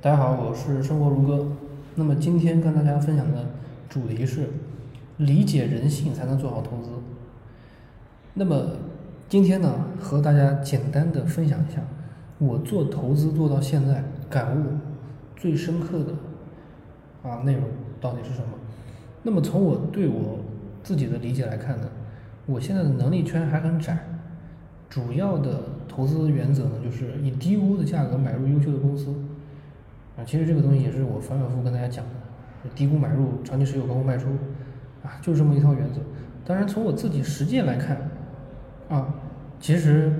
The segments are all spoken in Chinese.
大家好，我是生活如歌。那么今天跟大家分享的主题是理解人性才能做好投资。那么今天呢，和大家简单的分享一下我做投资做到现在感悟最深刻的啊内容到底是什么。那么从我对我自己的理解来看呢，我现在的能力圈还很窄，主要的投资原则呢就是以低估的价格买入优秀的公司。啊，其实这个东西也是我反反复复跟大家讲的，低估买入，长期持有，高估卖出，啊，就是这么一套原则。当然，从我自己实践来看，啊，其实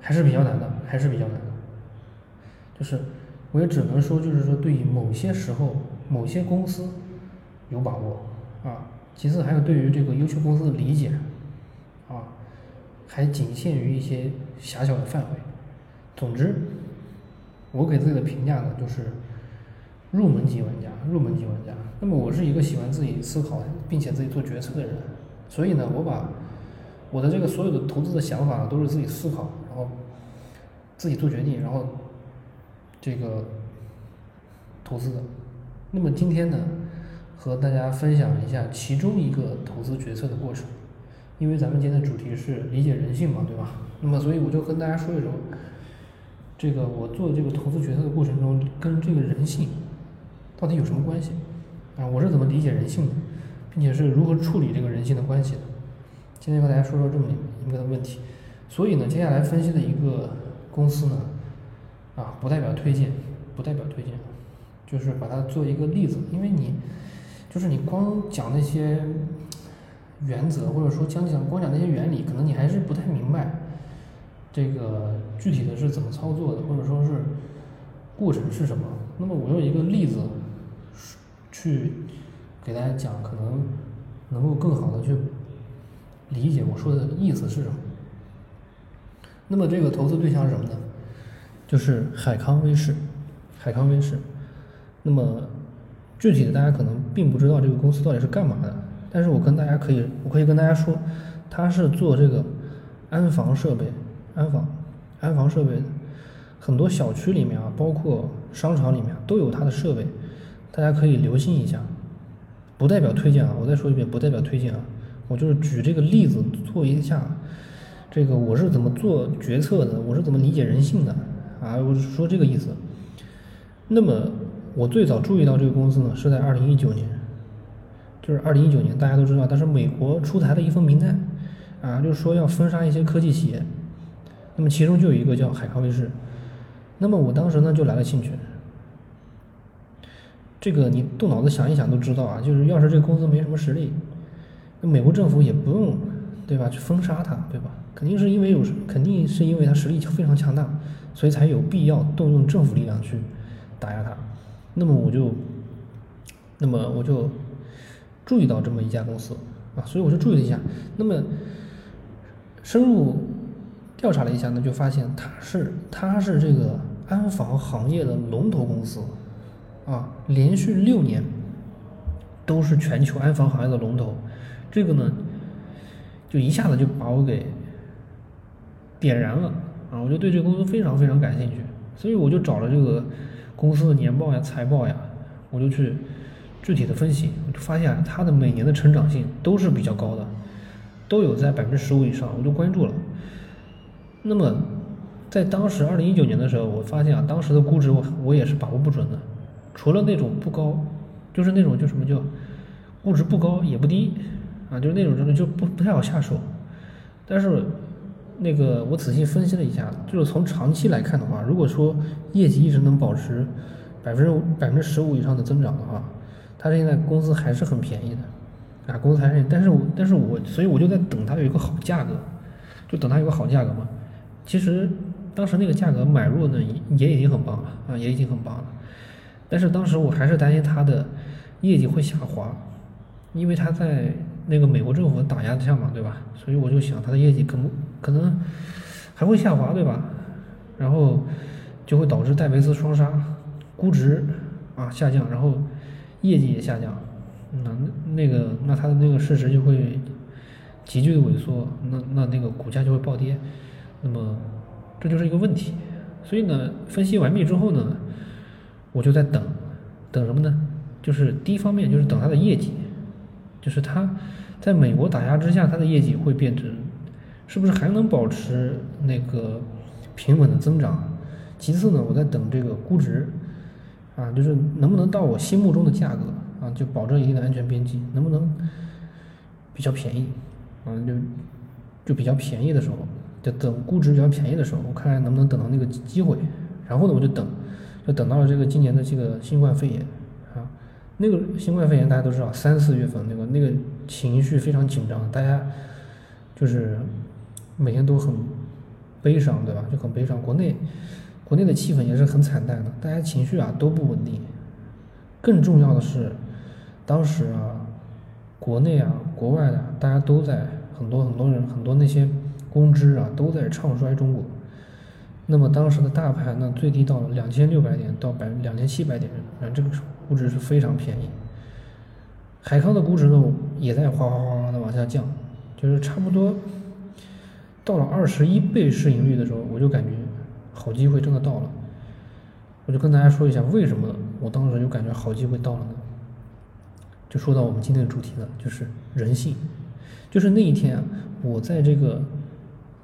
还是比较难的，还是比较难的。就是我也只能说，就是说对于某些时候、某些公司有把握，啊，其次还有对于这个优秀公司的理解，啊，还仅限于一些狭小的范围。总之。我给自己的评价呢，就是入门级玩家，入门级玩家。那么我是一个喜欢自己思考并且自己做决策的人，所以呢，我把我的这个所有的投资的想法都是自己思考，然后自己做决定，然后这个投资的。那么今天呢，和大家分享一下其中一个投资决策的过程，因为咱们今天的主题是理解人性嘛，对吧？那么所以我就跟大家说一说。这个我做这个投资决策的过程中，跟这个人性到底有什么关系啊？我是怎么理解人性的，并且是如何处理这个人性的关系的？今天和大家说说这么一个问题。所以呢，接下来分析的一个公司呢，啊，不代表推荐，不代表推荐，就是把它做一个例子，因为你就是你光讲那些原则，或者说讲讲光讲那些原理，可能你还是不太明白。这个具体的是怎么操作的，或者说是过程是什么？那么我用一个例子去给大家讲，可能能够更好的去理解我说的意思是什么。那么这个投资对象是什么呢？就是海康威视，海康威视。那么具体的大家可能并不知道这个公司到底是干嘛的，但是我跟大家可以，我可以跟大家说，它是做这个安防设备。安防，安防设备很多小区里面啊，包括商场里面都有它的设备，大家可以留心一下。不代表推荐啊，我再说一遍，不代表推荐啊。我就是举这个例子做一下，这个我是怎么做决策的，我是怎么理解人性的啊，我是说这个意思。那么我最早注意到这个公司呢，是在二零一九年，就是二零一九年，大家都知道，它是美国出台的一份名单啊，就是说要封杀一些科技企业。那么其中就有一个叫海康威视，那么我当时呢就来了兴趣。这个你动脑子想一想都知道啊，就是要是这个公司没什么实力，那美国政府也不用，对吧？去封杀它，对吧？肯定是因为有，肯定是因为它实力非常强大，所以才有必要动用政府力量去打压它。那么我就，那么我就注意到这么一家公司啊，所以我就注意了一下。那么深入。调查了一下呢，就发现它是它是这个安防行业的龙头公司，啊，连续六年都是全球安防行业的龙头，这个呢，就一下子就把我给点燃了啊！我就对这个公司非常非常感兴趣，所以我就找了这个公司的年报呀、财报呀，我就去具体的分析，我就发现它的每年的成长性都是比较高的，都有在百分之十五以上，我就关注了。那么，在当时二零一九年的时候，我发现啊，当时的估值我我也是把握不准的，除了那种不高，就是那种就什么叫估值不高也不低啊，就是那种真的就不不太好下手。但是那个我仔细分析了一下，就是从长期来看的话，如果说业绩一直能保持百分之百分之十五以上的增长的话，它现在公司还是很便宜的啊，公司还是，但是我但是我所以我就在等它有一个好价格，就等它有个好价格嘛。其实当时那个价格买入呢，也已经很棒了啊，也已经很棒了。但是当时我还是担心它的业绩会下滑，因为它在那个美国政府打压下嘛，对吧？所以我就想它的业绩可能可能还会下滑，对吧？然后就会导致戴维斯双杀，估值啊下降，然后业绩也下降，那那个那它的那个市值就会急剧的萎缩，那那那个股价就会暴跌。那么，这就是一个问题。所以呢，分析完毕之后呢，我就在等，等什么呢？就是第一方面就是等它的业绩，就是它在美国打压之下，它的业绩会变成是不是还能保持那个平稳的增长？其次呢，我在等这个估值，啊，就是能不能到我心目中的价格啊，就保证一定的安全边际，能不能比较便宜？啊，就就比较便宜的时候，就等估值比较便宜的时候，我看看能不能等到那个机会。然后呢，我就等，就等到了这个今年的这个新冠肺炎啊。那个新冠肺炎大家都知道，三四月份那个那个情绪非常紧张，大家就是每天都很悲伤，对吧？就很悲伤。国内国内的气氛也是很惨淡的，大家情绪啊都不稳定。更重要的是，当时啊，国内啊、国外的大家都在很多很多人很多那些公知啊都在唱衰中国。那么当时的大盘呢，最低到了两千六百点到百两千七百点，啊，这个估值是非常便宜。海康的估值呢，也在哗哗哗哗的往下降，就是差不多到了二十一倍市盈率的时候，我就感觉好机会真的到了。我就跟大家说一下，为什么我当时就感觉好机会到了呢？就说到我们今天的主题了，就是人性。就是那一天啊，我在这个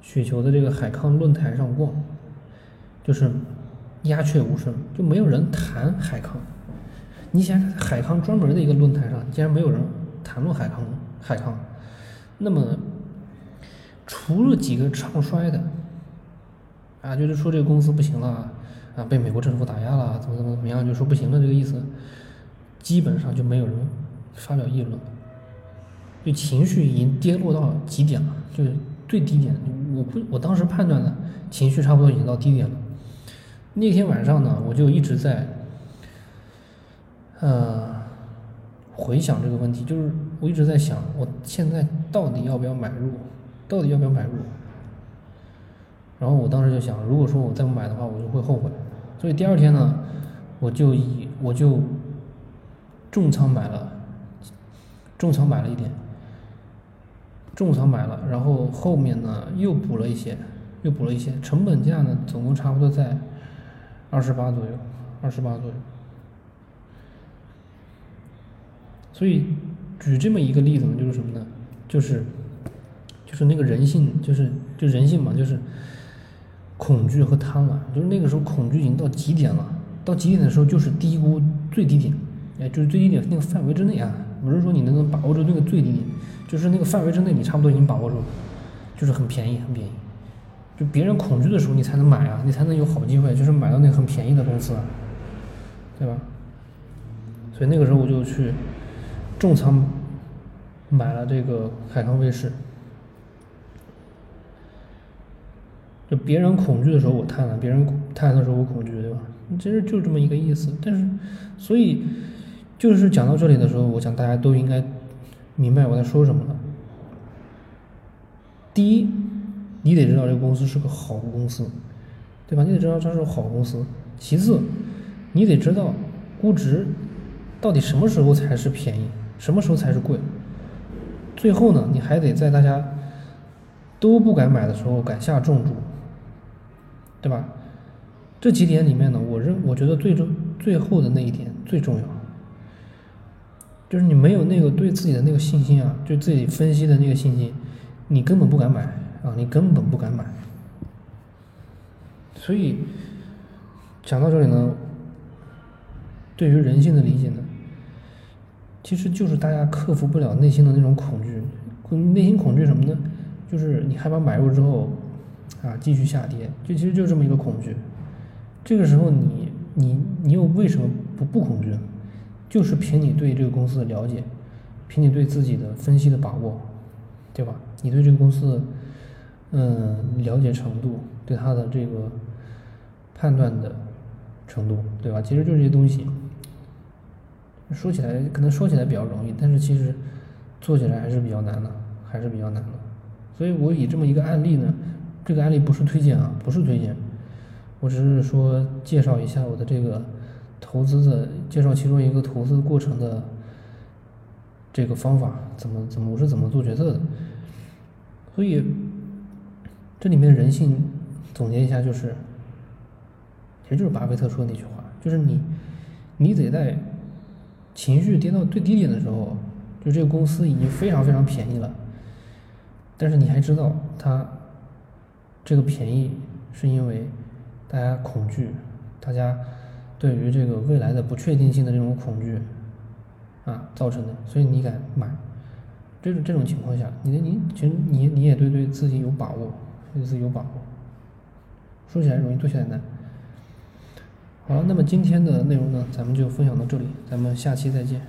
雪球的这个海康论坛上逛。就是鸦雀无声，就没有人谈海康。你想，海康专门的一个论坛上，竟然没有人谈论海康，海康。那么，除了几个唱衰的，啊，就是说这个公司不行了，啊，被美国政府打压了，怎么怎么怎么样，就说不行了这个意思，基本上就没有人发表议论。就情绪已经跌落到极点了，就是最低点。我不，我当时判断的情绪差不多已经到低点了。那天晚上呢，我就一直在，呃，回想这个问题，就是我一直在想，我现在到底要不要买入，到底要不要买入？然后我当时就想，如果说我再不买的话，我就会后悔。所以第二天呢，我就以我就重仓买了，重仓买了一点，重仓买了，然后后面呢又补了一些，又补了一些，成本价呢总共差不多在。二十八左右，二十八左右。所以举这么一个例子呢，就是什么呢？就是，就是那个人性，就是就人性嘛，就是恐惧和贪婪。就是那个时候恐惧已经到极点了，到极点的时候就是低估最低点，哎，就是最低点那个范围之内啊，不是说你能能把握住那个最低点，就是那个范围之内你差不多已经把握住了，就是很便宜，很便宜。就别人恐惧的时候，你才能买啊，你才能有好机会，就是买到那个很便宜的公司，对吧？所以那个时候我就去重仓买了这个海康威视。就别人恐惧的时候我贪婪，别人贪婪的时候我恐惧，对吧？其实就这么一个意思。但是，所以就是讲到这里的时候，我想大家都应该明白我在说什么了。第一。你得知道这个公司是个好公司，对吧？你得知道它是个好公司。其次，你得知道估值到底什么时候才是便宜，什么时候才是贵。最后呢，你还得在大家都不敢买的时候敢下重注，对吧？这几点里面呢，我认我觉得最终最后的那一点最重要，就是你没有那个对自己的那个信心啊，对自己分析的那个信心，你根本不敢买。啊，你根本不敢买，所以讲到这里呢，对于人性的理解呢，其实就是大家克服不了内心的那种恐惧，内心恐惧什么呢？就是你害怕买入之后啊继续下跌，就其实就这么一个恐惧。这个时候你你你又为什么不不恐惧呢？就是凭你对这个公司的了解，凭你对自己的分析的把握，对吧？你对这个公司。嗯，了解程度，对它的这个判断的程度，对吧？其实就是这些东西，说起来可能说起来比较容易，但是其实做起来还是比较难的，还是比较难的。所以我以这么一个案例呢，这个案例不是推荐啊，不是推荐，我只是说介绍一下我的这个投资的，介绍其中一个投资过程的这个方法，怎么怎么我是怎么做决策的，所以。这里面人性总结一下就是，其实就是巴菲特说的那句话，就是你你得在情绪跌到最低点的时候，就这个公司已经非常非常便宜了，但是你还知道它这个便宜是因为大家恐惧，大家对于这个未来的不确定性的这种恐惧啊造成的，所以你敢买。这种这种情况下，你你其实你你也对对自己有把握，对自己有把握。说起来容易，做起来难。好了，那么今天的内容呢，咱们就分享到这里，咱们下期再见。